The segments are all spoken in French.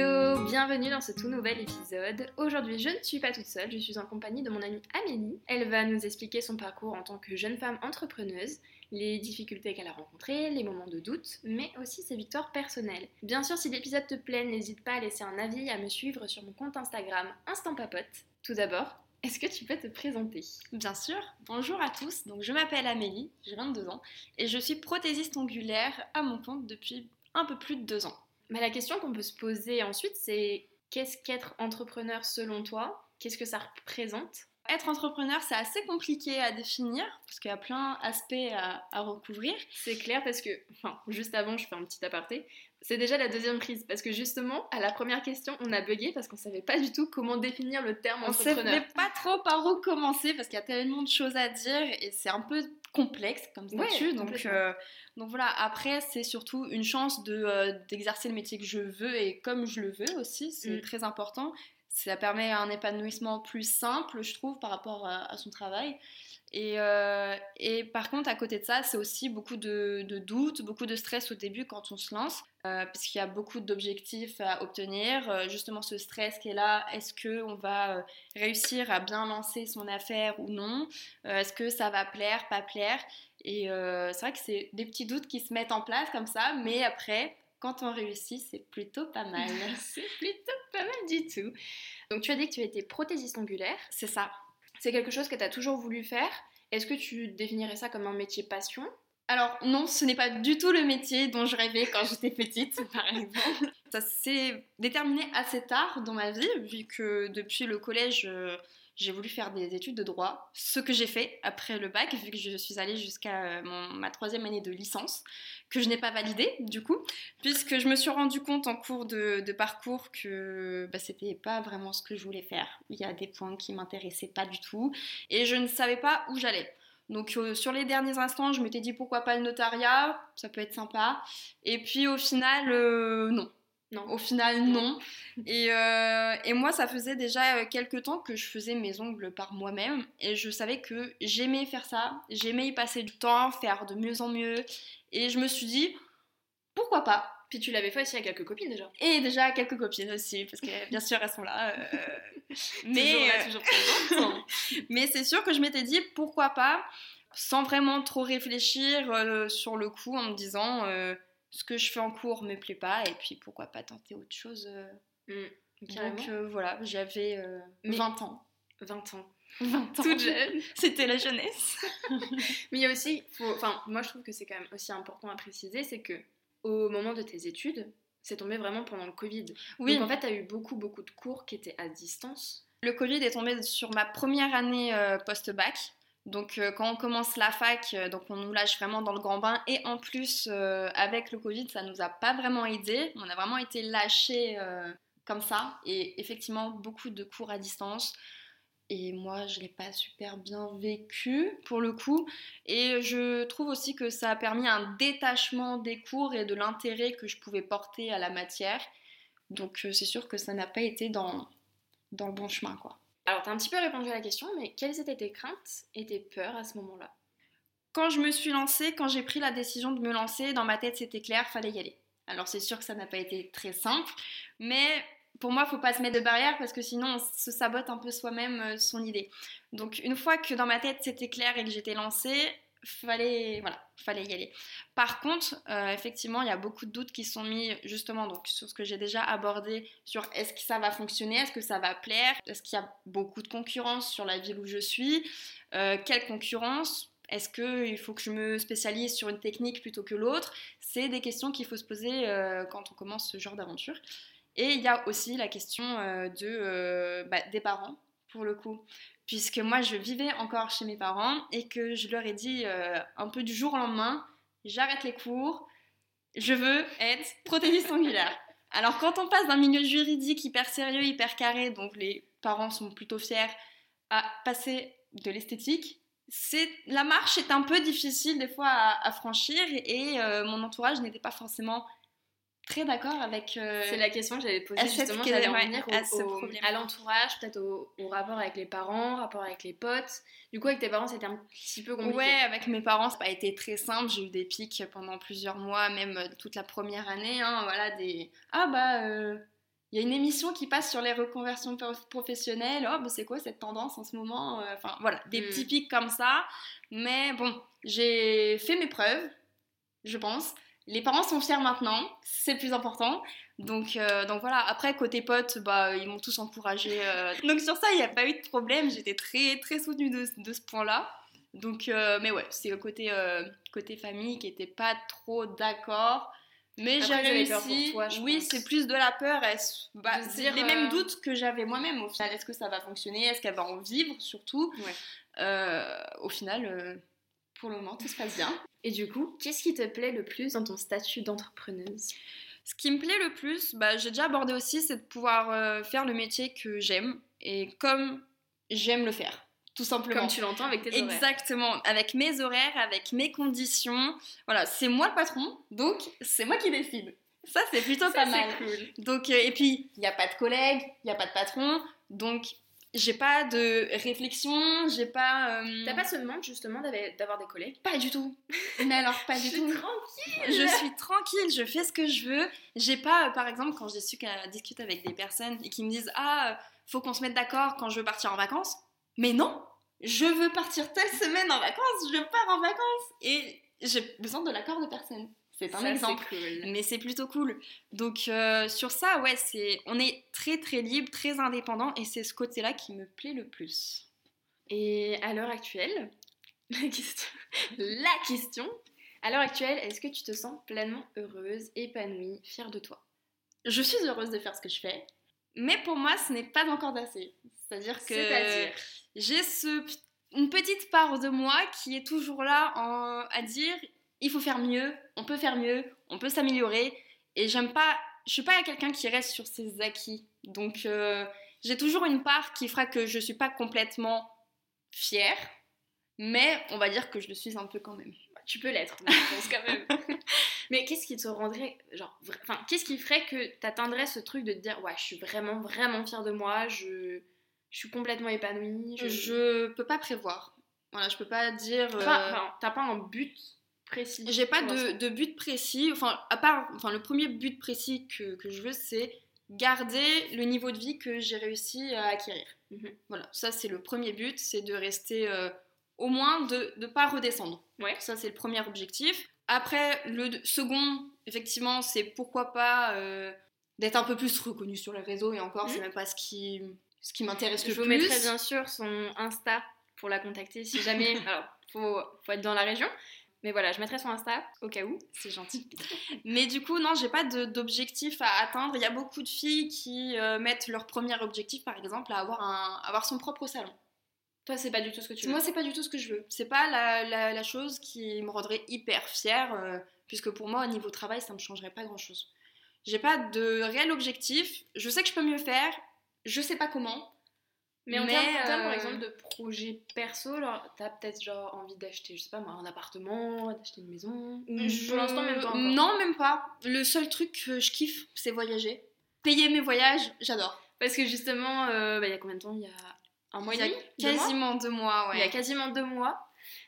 Hello, bienvenue dans ce tout nouvel épisode. Aujourd'hui, je ne suis pas toute seule, je suis en compagnie de mon amie Amélie. Elle va nous expliquer son parcours en tant que jeune femme entrepreneuse, les difficultés qu'elle a rencontrées, les moments de doute, mais aussi ses victoires personnelles. Bien sûr, si l'épisode te plaît, n'hésite pas à laisser un avis et à me suivre sur mon compte Instagram Instant Papote. Tout d'abord, est-ce que tu peux te présenter? Bien sûr. Bonjour à tous. Donc je m'appelle Amélie, j'ai 22 ans et je suis prothésiste angulaire à mon compte depuis un peu plus de deux ans. Mais la question qu'on peut se poser ensuite, c'est qu'est-ce qu'être entrepreneur selon toi? Qu'est-ce que ça représente? Être entrepreneur, c'est assez compliqué à définir parce qu'il y a plein d'aspects à, recouvrir. C'est clair parce que, enfin, juste avant, je fais un petit aparté. C'est déjà la deuxième prise parce que justement, à la première question, on a bugué parce qu'on savait pas du tout comment définir le terme entrepreneur. On savait pas trop par où commencer parce qu'il y a tellement de choses à dire et c'est un peu complexe comme statut. donc, euh, donc voilà, après, c'est surtout une chance de, euh, d'exercer le métier que je veux et comme je le veux aussi, c'est mm. très important. Ça permet un épanouissement plus simple, je trouve, par rapport à, son travail. Et, euh, et, par contre, à côté de ça, c'est aussi beaucoup de, doutes, beaucoup de stress au début quand on se lance, puisqu'il y a beaucoup d'objectifs à obtenir. justement, ce stress qui est là, est-ce qu'on va réussir à bien lancer son affaire ou non? Est-ce que ça va plaire, pas plaire? Et euh, c'est vrai que c'est des petits doutes qui se mettent en place comme ça, mais après, quand on réussit, c'est plutôt pas mal. c'est plutôt pas mal du tout. Donc tu as dit que tu étais prothésiste angulaire. C'est ça. C'est quelque chose que tu as toujours voulu faire. Est-ce que tu définirais ça comme un métier passion? Alors non, ce n'est pas du tout le métier dont je rêvais quand j'étais petite, par exemple. Ça s'est déterminé assez tard dans ma vie, vu que depuis le collège, euh, j'ai voulu faire des études de droit, ce que j'ai fait après le bac, vu que je suis allée jusqu'à euh, ma troisième année de licence, que je n'ai pas validée du coup, puisque je me suis rendu compte en cours de, parcours que bah, c'était pas vraiment ce que je voulais faire. Il y a des points qui m'intéressaient pas du tout, et je ne savais pas où j'allais. Donc euh, sur les derniers instants, je m'étais dit pourquoi pas le notariat, ça peut être sympa. Et puis au final, euh, non. Non. Au final, non. Et, euh, et, moi, ça faisait déjà euh, quelques temps que je faisais mes ongles par moi-même. Et je savais que j'aimais faire ça. J'aimais y passer du temps, faire de mieux en mieux. Et je me suis dit, pourquoi pas? Puis tu l'avais fait aussi à quelques copines déjà. Et déjà à quelques copines aussi, parce que bien sûr, elles sont là. Euh, mais toujours là, toujours mais c'est sûr que je m'étais dit, pourquoi pas sans vraiment trop réfléchir sur le coup en me disant ce que je fais en cours me plaît pas et puis pourquoi pas tenter autre chose. Euh. Mm, donc euh, voilà, j'avais 20 euh, ans. 20 ans. 20 ans. Toute jeune. C'était la jeunesse. Mais il y a aussi, enfin, moi je trouve que c'est quand même aussi important à préciser, c'est que au moment de tes études, c'est tombé vraiment pendant le Covid. Oui. Donc en fait, tu as eu beaucoup, beaucoup de cours qui étaient à distance. Le Covid est tombé sur ma première année post-bac. Donc euh, quand on commence la fac, euh, donc on nous lâche vraiment dans le grand bain et en plus euh, avec le Covid, ça nous a pas vraiment aidé. On a vraiment été lâchés comme ça et effectivement beaucoup de cours à distance. Et moi, je l'ai pas super bien vécu pour le coup. Et je trouve aussi que ça a permis un détachement des cours et de l'intérêt que je pouvais porter à la matière. Donc c'est sûr que ça n'a pas été dans, dans le bon chemin, quoi. Alors, tu as un petit peu répondu à la question, mais quelles étaient tes craintes et tes peurs à ce moment-là? Quand je me suis lancée, quand j'ai pris la décision de me lancer, dans ma tête c'était clair, fallait y aller. Alors c'est sûr que ça n'a pas été très simple, mais pour moi, il faut pas se mettre de barrière parce que sinon on se sabote un peu soi-même euh, son idée. Donc une fois que dans ma tête c'était clair et que j'étais lancée, fallait voilà fallait y aller par contre euh, effectivement il y a beaucoup de doutes qui sont mis justement donc sur ce que j'ai déjà abordé sur est-ce que ça va fonctionner est-ce que ça va plaire est-ce qu'il y a beaucoup de concurrence sur la ville où je suis euh, quelle concurrence est-ce qu'il faut que je me spécialise sur une technique plutôt que l'autre C'est des questions qu'il faut se poser euh, quand on commence ce genre d'aventure. Et il y a aussi la question de, bah, des parents, pour le coup puisque moi je vivais encore chez mes parents et que je leur ai dit euh, un peu du jour au lendemain, j'arrête les cours, je veux être prothésiste angulaire. Alors quand on passe d'un milieu juridique hyper sérieux, hyper carré, donc les parents sont plutôt fiers, à passer de l'esthétique, c'est la marche est un peu difficile des fois à, franchir et, euh, mon entourage n'était pas forcément très d'accord avec. Euh, c'est la question que j'avais posée justement. J'allais revenir à, l'entourage, peut-être au, rapport avec les parents, rapport avec les potes. Du coup, avec tes parents, c'était un petit peu compliqué. Ouais, avec mes parents, ça pas été très simple. J'ai eu des pics pendant plusieurs mois, même toute la première année. Hein, voilà, des. Ah bah. Euh, il y a une émission qui passe sur les reconversions professionnelles. Oh, bah, c'est quoi cette tendance en ce moment euh, Enfin, voilà, des Mm. petits pics comme ça. Mais bon, j'ai fait mes preuves, je pense. Les parents sont fiers maintenant, c'est le plus important. Donc, euh, donc voilà, après, côté potes, bah, ils m'ont tous encouragé. euh. Donc sur ça, il n'y a pas eu de problème. J'étais très, très soutenue de, de ce point-là. Donc, euh, mais ouais, c'est le côté, côté famille qui n'était pas trop d'accord. Mais j'ai réussi. pour toi, oui, pense. c'est plus de la peur. bah, De c'est dire, les mêmes doutes que j'avais moi-même au final. Est-ce que ça va fonctionner? Est-ce qu'elle va en vivre surtout? Ouais. Au final, pour le moment, tout se passe bien. Et du coup, qu'est-ce qui te plaît le plus dans ton statut d'entrepreneuse? Ce qui me plaît le plus, bah, j'ai déjà abordé aussi, c'est de pouvoir euh, faire le métier que j'aime et comme j'aime le faire, tout simplement. Comme tu l'entends avec tes horaires. Exactement, avec mes horaires, avec mes conditions. Voilà, c'est moi le patron, donc c'est moi qui décide. Ça, c'est plutôt Ça, pas c'est mal. cool. Donc, euh, et puis, il n'y a pas de collègues, il n'y a pas de patron, donc j'ai pas de réflexion, j'ai pas. euh, T'as pas ce manque justement d'avoir des collègues? Pas du tout. Mais alors, pas du tout. tranquille Je suis tranquille, je fais ce que je veux. J'ai pas, euh, par exemple, quand j'ai su qu'à discuter avec des personnes et qui me disent Ah, euh, faut qu'on se mette d'accord quand je veux partir en vacances. Mais non, je veux partir telle semaine en vacances, je pars en vacances. Et j'ai besoin de l'accord de personne. C'est un Ça, exemple. cool. Mais c'est plutôt cool. Donc euh, sur ça, ouais, c'est on est très très libre, très indépendant et c'est ce côté-là qui me plaît le plus. Et à l'heure actuelle, la question, la question, à l'heure actuelle, est-ce que tu te sens pleinement heureuse, épanouie, fière de toi? Je suis heureuse de faire ce que je fais, mais pour moi, ce n'est pas encore assez. C'est-à-dire que j'ai ce, une petite part de moi qui est toujours là en- à dire il faut faire mieux, on peut faire mieux, on peut s'améliorer. Et j'aime pas, je suis pas quelqu'un qui reste sur ses acquis. Donc euh, j'ai toujours une part qui fera que je suis pas complètement fière, mais on va dire que je le suis un peu quand même. Tu peux l'être, je pense quand même. Mais qu'est-ce qui te rendrait, genre, enfin, qu'est-ce qui ferait que t'atteindrais ce truc de te dire, ouais, je suis vraiment, vraiment fière de moi, je, je suis complètement épanouie, je, Je peux pas prévoir. Voilà, je peux pas dire. euh, Enfin, enfin, t'as pas un but précis. J'ai pas de, but précis, enfin, à part, enfin, le premier but précis que, que je veux, c'est garder le niveau de vie que j'ai réussi à acquérir. Mhm. Voilà, ça c'est le premier but, c'est de rester euh, au moins de ne pas redescendre. Ouais. Ça c'est le premier objectif. Après, le second, effectivement, c'est pourquoi pas euh, d'être un peu plus reconnu sur les réseaux, et encore, Mhm. c'est même pas ce qui, ce qui m'intéresse le Je vous plus. mettrai bien sûr son Insta pour la contacter si jamais. alors, faut, faut être dans la région. Mais voilà, je mettrai son Insta au cas où. C'est gentil. Mais du coup, non, j'ai pas d'objectif à atteindre. Il y a beaucoup de filles qui euh, mettent leur premier objectif, par exemple, à avoir, un, avoir son propre salon. Toi, c'est pas du tout ce que tu veux. Moi, c'est pas du tout ce que je veux. C'est pas la, la- la chose qui me rendrait hyper fière, euh, puisque pour moi, au niveau travail, ça me changerait pas grand chose. J'ai pas de réel objectif. Je sais que je peux mieux faire. Je sais pas comment. Mais en termes, par euh, exemple, de projet perso, alors, t'as peut-être genre envie d'acheter, je sais pas moi, un appartement, d'acheter une maison. Ou Je- pour l'instant, même pas. encore. Non, même pas. Le seul truc que je kiffe, c'est voyager. Payer mes voyages, j'adore. Parce que justement, euh, bah, il y a combien de temps? Il y a un mois et Il y a demi? Deux mois? Quasiment deux mois, ouais. Il y a quasiment deux mois,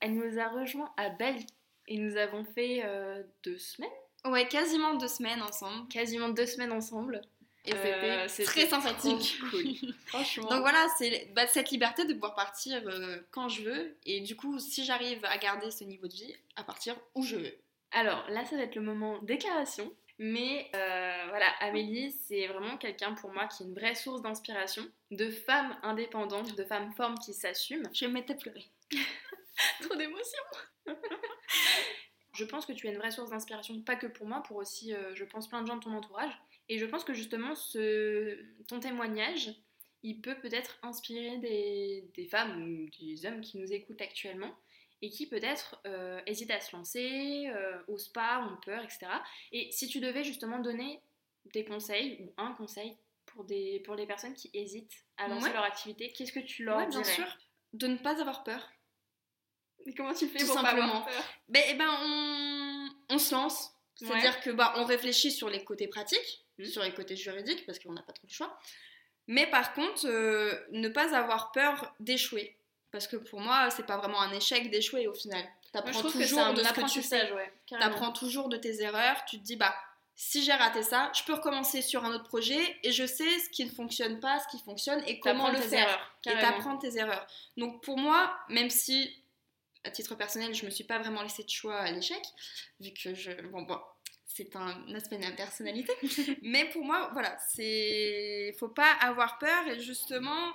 elle nous a rejoint à Bali. Et nous avons fait euh, deux semaines, Ouais, quasiment deux semaines ensemble. quasiment deux semaines ensemble. Et Euh, c'était très sympathique. cool. Franchement. Donc voilà, c'est bah, cette liberté de pouvoir partir euh, quand je veux. Et du coup, si j'arrive à garder ce niveau de vie, à partir où je veux. Alors là, ça va être le moment déclaration. Mais euh, voilà, Amélie, c'est vraiment quelqu'un pour moi qui est une vraie source d'inspiration, de femme indépendante, de femme forme qui s'assume. Je vais me mettre à pleurer. Trop d'émotion Je pense que tu es une vraie source d'inspiration, pas que pour moi, pour aussi, euh, je pense, plein de gens de ton entourage. Et je pense que justement, ce, ton témoignage, il peut peut-être inspirer des, des femmes ou des hommes qui nous écoutent actuellement et qui peut-être euh, hésitent à se lancer, euh, osent pas, ont peur, etc. Et si tu devais justement donner des conseils ou un conseil pour, des, pour les personnes qui hésitent à lancer Ouais. leur activité, qu'est-ce que tu leur Ouais, bien dirais sûr. De ne pas avoir peur. Et comment tu fais Tout pour pas simplement. avoir peur? Ben, eh ben on, on se lance. C'est-à-dire que bah, on réfléchit sur les côtés pratiques, Mhm. sur les côtés juridiques, parce qu'on n'a pas trop le choix. Mais par contre, euh, ne pas avoir peur d'échouer. Parce que pour moi, c'est pas vraiment un échec d'échouer au final. T'apprends trouve que c'est toujours un de ce que tu fais. ouais. T'apprends toujours de tes erreurs. Tu te dis, bah, si j'ai raté ça, je peux recommencer sur un autre projet et je sais ce qui ne fonctionne pas, ce qui fonctionne et comment le faire. erreurs, et t'apprends tes erreurs. Donc pour moi, même si à titre personnel, je me suis pas vraiment laissé de choix à l'échec, vu que je bon bon, c'est un aspect de ma personnalité, mais pour moi, voilà, c'est faut pas avoir peur et justement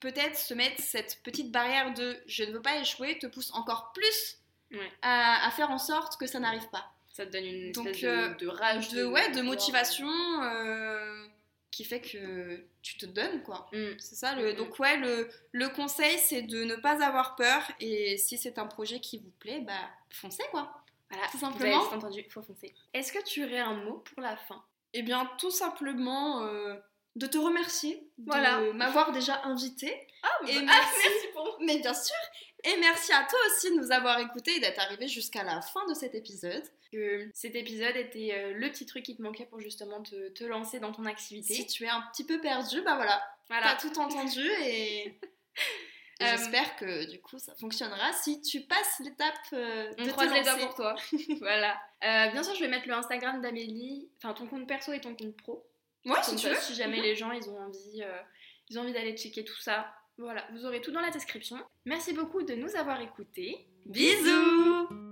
peut-être se mettre cette petite barrière de je ne veux pas échouer te pousse encore plus Ouais. à, à faire en sorte que ça n'arrive pas. Ça te donne une Donc, espèce euh, de, de rage. De, ouais, de motivation euh, qui fait que tu te donnes quoi. Mm. C'est ça le. Mhm. Donc ouais, le, le conseil c'est de ne pas avoir peur et si c'est un projet qui vous plaît, bah foncez quoi. Voilà, Tout vous avez simplement. entendu, faut foncer. Est-ce que tu aurais un mot pour la fin? Eh bien tout simplement euh, de te remercier Voilà. de m'avoir déjà invité. Ah, Et bah- merci. merci pour Mais bien sûr. Et merci à toi aussi de nous avoir écoutés et d'être arrivé jusqu'à la fin de cet épisode. que cet épisode était euh, le petit truc qui te manquait pour justement te, te lancer dans ton activité. Si tu es un petit peu perdu, bah voilà, voilà. T'as tout entendu et, et Euh, j'espère que du coup ça fonctionnera si tu passes l'étape euh, On de te croise les doigts lancer. pour toi. voilà. Euh, bien sûr, je vais mettre le Instagram d'Amélie, enfin ton compte perso et ton compte pro. Ouais, Comme si tu veux. si jamais les gens ils ont envie, euh, ils ont envie d'aller checker tout ça. Voilà, vous aurez tout dans la description. Merci beaucoup de nous avoir écoutés. Bisous